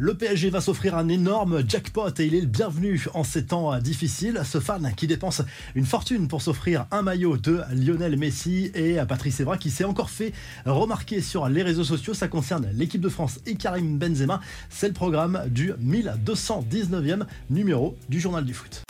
Le PSG va s'offrir un énorme jackpot et il est le bienvenu en ces temps difficiles. Ce fan qui dépense une fortune pour s'offrir un maillot de Lionel Messi et Patrice Evra qui s'est encore fait remarquer sur les réseaux sociaux. Ça concerne l'équipe de France et Karim Benzema. C'est le programme du 1219e numéro du journal du foot.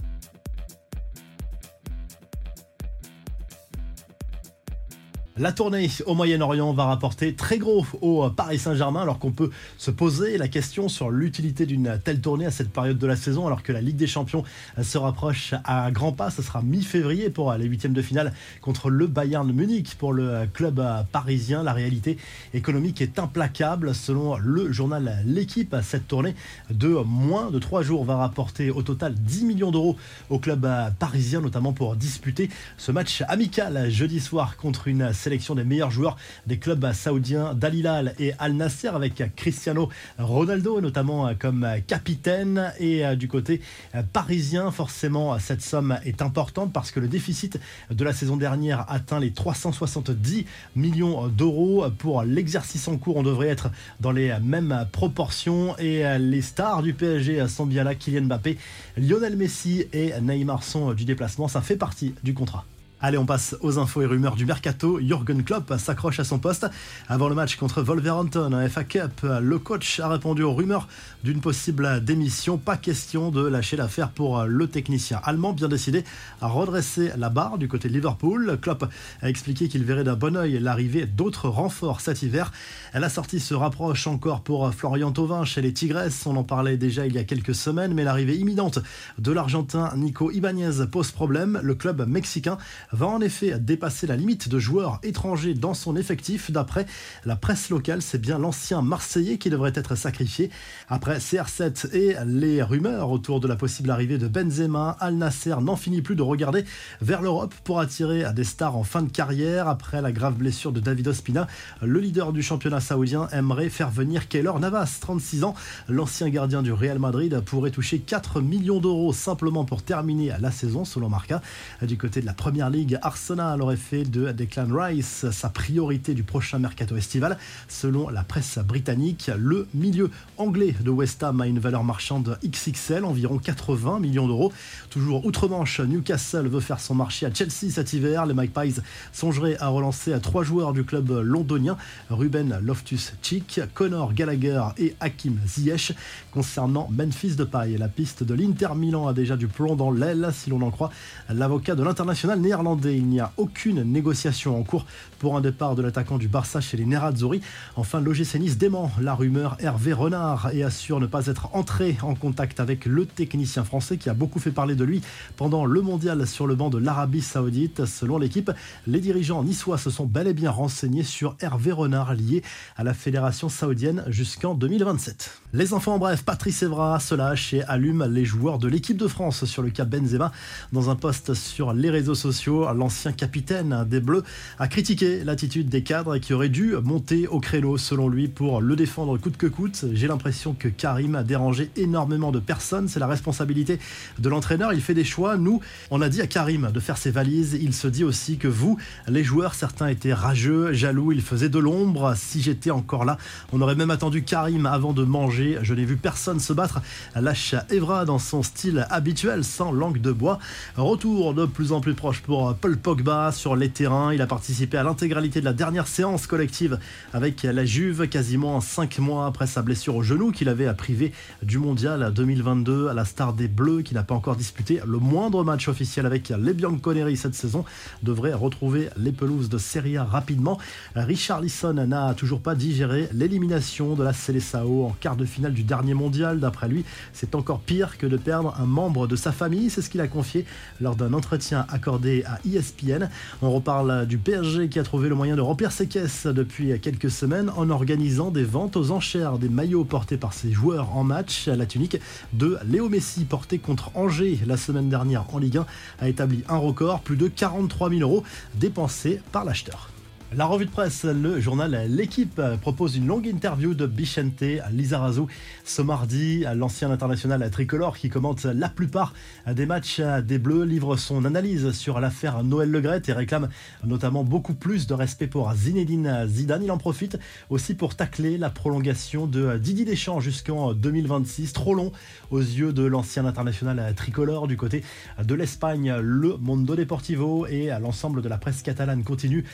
La tournée au Moyen-Orient va rapporter très gros au Paris Saint-Germain alors qu'on peut se poser la question sur l'utilité d'une telle tournée à cette période de la saison alors que la Ligue des Champions se rapproche à grands pas. Ce sera mi-février pour les huitièmes de finale contre le Bayern Munich pour le club parisien. La réalité économique est implacable selon le journal L'équipe. Cette tournée de moins de trois jours va rapporter au total 10 millions d'euros au club parisien notamment pour disputer ce match amical jeudi soir contre une des meilleurs joueurs des clubs saoudiens Dalilal et Al Nasser avec Cristiano Ronaldo notamment comme capitaine. Et euh, du côté euh, parisien forcément cette somme est importante parce que le déficit de la saison dernière atteint les 370 millions d'euros. Pour l'exercice en cours on devrait être dans les mêmes proportions. Et euh, les stars du PSG sont bien là. Kylian Mbappé Lionel Messi et Neymar sont du déplacement. Ça fait partie du contrat Allez, on passe aux infos et rumeurs du mercato. Jürgen Klopp s'accroche à son poste. Avant le match contre Wolverhampton, un FA Cup, le coach a répondu aux rumeurs d'une possible démission. Pas question de lâcher l'affaire pour le technicien allemand, bien décidé à redresser la barre du côté de Liverpool. Klopp a expliqué qu'il verrait d'un bon oeil l'arrivée d'autres renforts cet hiver. La sortie se rapproche encore pour Florian Thauvin chez les Tigresses. On en parlait déjà il y a quelques semaines, mais l'arrivée imminente de l'Argentin Nico Ibanez pose problème. Le club mexicain va en effet dépasser la limite de joueurs étrangers dans son effectif. D'après la presse locale, c'est bien l'ancien Marseillais qui devrait être sacrifié. Après CR7 et les rumeurs autour de la possible arrivée de Benzema, Al Nasser n'en finit plus de regarder vers l'Europe pour attirer des stars en fin de carrière. Après la grave blessure de David Ospina, le leader du championnat saoudien aimerait faire venir Keylor Navas, 36 ans. L'ancien gardien du Real Madrid pourrait toucher 4 millions d'euros simplement pour terminer la saison, selon Marca. Du côté de la première ligue, Arsenal aurait fait de Declan Rice sa priorité du prochain mercato estival. Selon la presse britannique, le milieu anglais de West Ham a une valeur marchande XXL, environ 80 millions d'euros. Toujours outre-Manche, Newcastle veut faire son marché à Chelsea cet hiver. Les Magpies songeraient à relancer à trois joueurs du club londonien, Ruben Loftus-Cheek, Connor Gallagher et Hakim Ziyech. Concernant Memphis de paille, la piste de l'Inter Milan a déjà du plomb dans l'aile, si l'on en croit l'avocat de l'international néerlandais il n'y a aucune négociation en cours pour un départ de l'attaquant du Barça chez les Nerazzurri. Enfin, l'OGC Nice dément la rumeur Hervé Renard et assure ne pas être entré en contact avec le technicien français qui a beaucoup fait parler de lui pendant le mondial sur le banc de l'Arabie Saoudite. Selon l'équipe, les dirigeants niçois se sont bel et bien renseignés sur Hervé Renard lié à la fédération saoudienne jusqu'en 2027. Les enfants, en bref, Patrice Evra se lâche et allume les joueurs de l'équipe de France sur le cas Benzema dans un post sur les réseaux sociaux l'ancien capitaine des Bleus, a critiqué l'attitude des cadres qui auraient dû monter au créneau selon lui pour le défendre coûte que coûte. J'ai l'impression que Karim a dérangé énormément de personnes. C'est la responsabilité de l'entraîneur. Il fait des choix. Nous, on a dit à Karim de faire ses valises. Il se dit aussi que vous, les joueurs, certains étaient rageux, jaloux. Il faisait de l'ombre. Si j'étais encore là, on aurait même attendu Karim avant de manger. Je n'ai vu personne se battre. Lâche Evra dans son style habituel, sans langue de bois. Retour de plus en plus proche pour Paul Pogba sur les terrains. Il a participé à l'intégralité de la dernière séance collective avec la Juve, quasiment 5 mois après sa blessure au genou qu'il avait à privé du mondial 2022, à la star des Bleus qui n'a pas encore disputé le moindre match officiel avec les Bianconeri cette saison, devrait retrouver les pelouses de Serie A rapidement. Richard Lisson n'a toujours pas digéré l'élimination de la Seleção en quart de finale du dernier mondial. D'après lui, c'est encore pire que de perdre un membre de sa famille. C'est ce qu'il a confié lors d'un entretien accordé à ESPN. On reparle du PSG qui a trouvé le moyen de remplir ses caisses depuis quelques semaines en organisant des ventes aux enchères des maillots portés par ses joueurs en match. La tunique de Léo Messi portée contre Angers la semaine dernière en Ligue 1 a établi un record, plus de 43 000 euros dépensés par l'acheteur. La revue de presse, le journal L'équipe propose une longue interview de Bichente Lizarazu ce mardi. L'ancien international tricolore qui commente la plupart des matchs des Bleus livre son analyse sur l'affaire Noël Legrette et réclame notamment beaucoup plus de respect pour Zinedine Zidane. Il en profite aussi pour tacler la prolongation de Didier Deschamps jusqu'en 2026. Trop long aux yeux de l'ancien international tricolore du côté de l'Espagne. Le Mondo Deportivo et l'ensemble de la presse catalane continue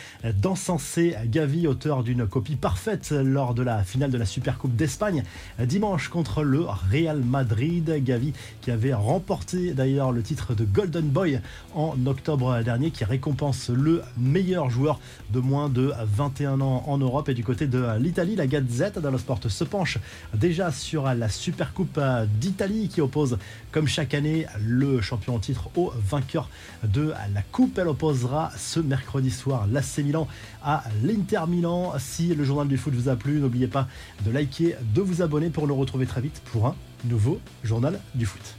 dans censé Gavi, auteur d'une copie parfaite lors de la finale de la Supercoupe d'Espagne dimanche contre le Real Madrid. Gavi qui avait remporté d'ailleurs le titre de Golden Boy en octobre dernier, qui récompense le meilleur joueur de moins de 21 ans en Europe. Et du côté de l'Italie, la Gazette dello Sport se penche déjà sur la Supercoupe d'Italie qui oppose, comme chaque année, le champion en titre au vainqueur de la Coupe. Elle opposera ce mercredi soir l'AC Milan à l'Inter Milan. Si le journal du foot vous a plu, n'oubliez pas de liker, de vous abonner pour le retrouver très vite pour un nouveau journal du foot.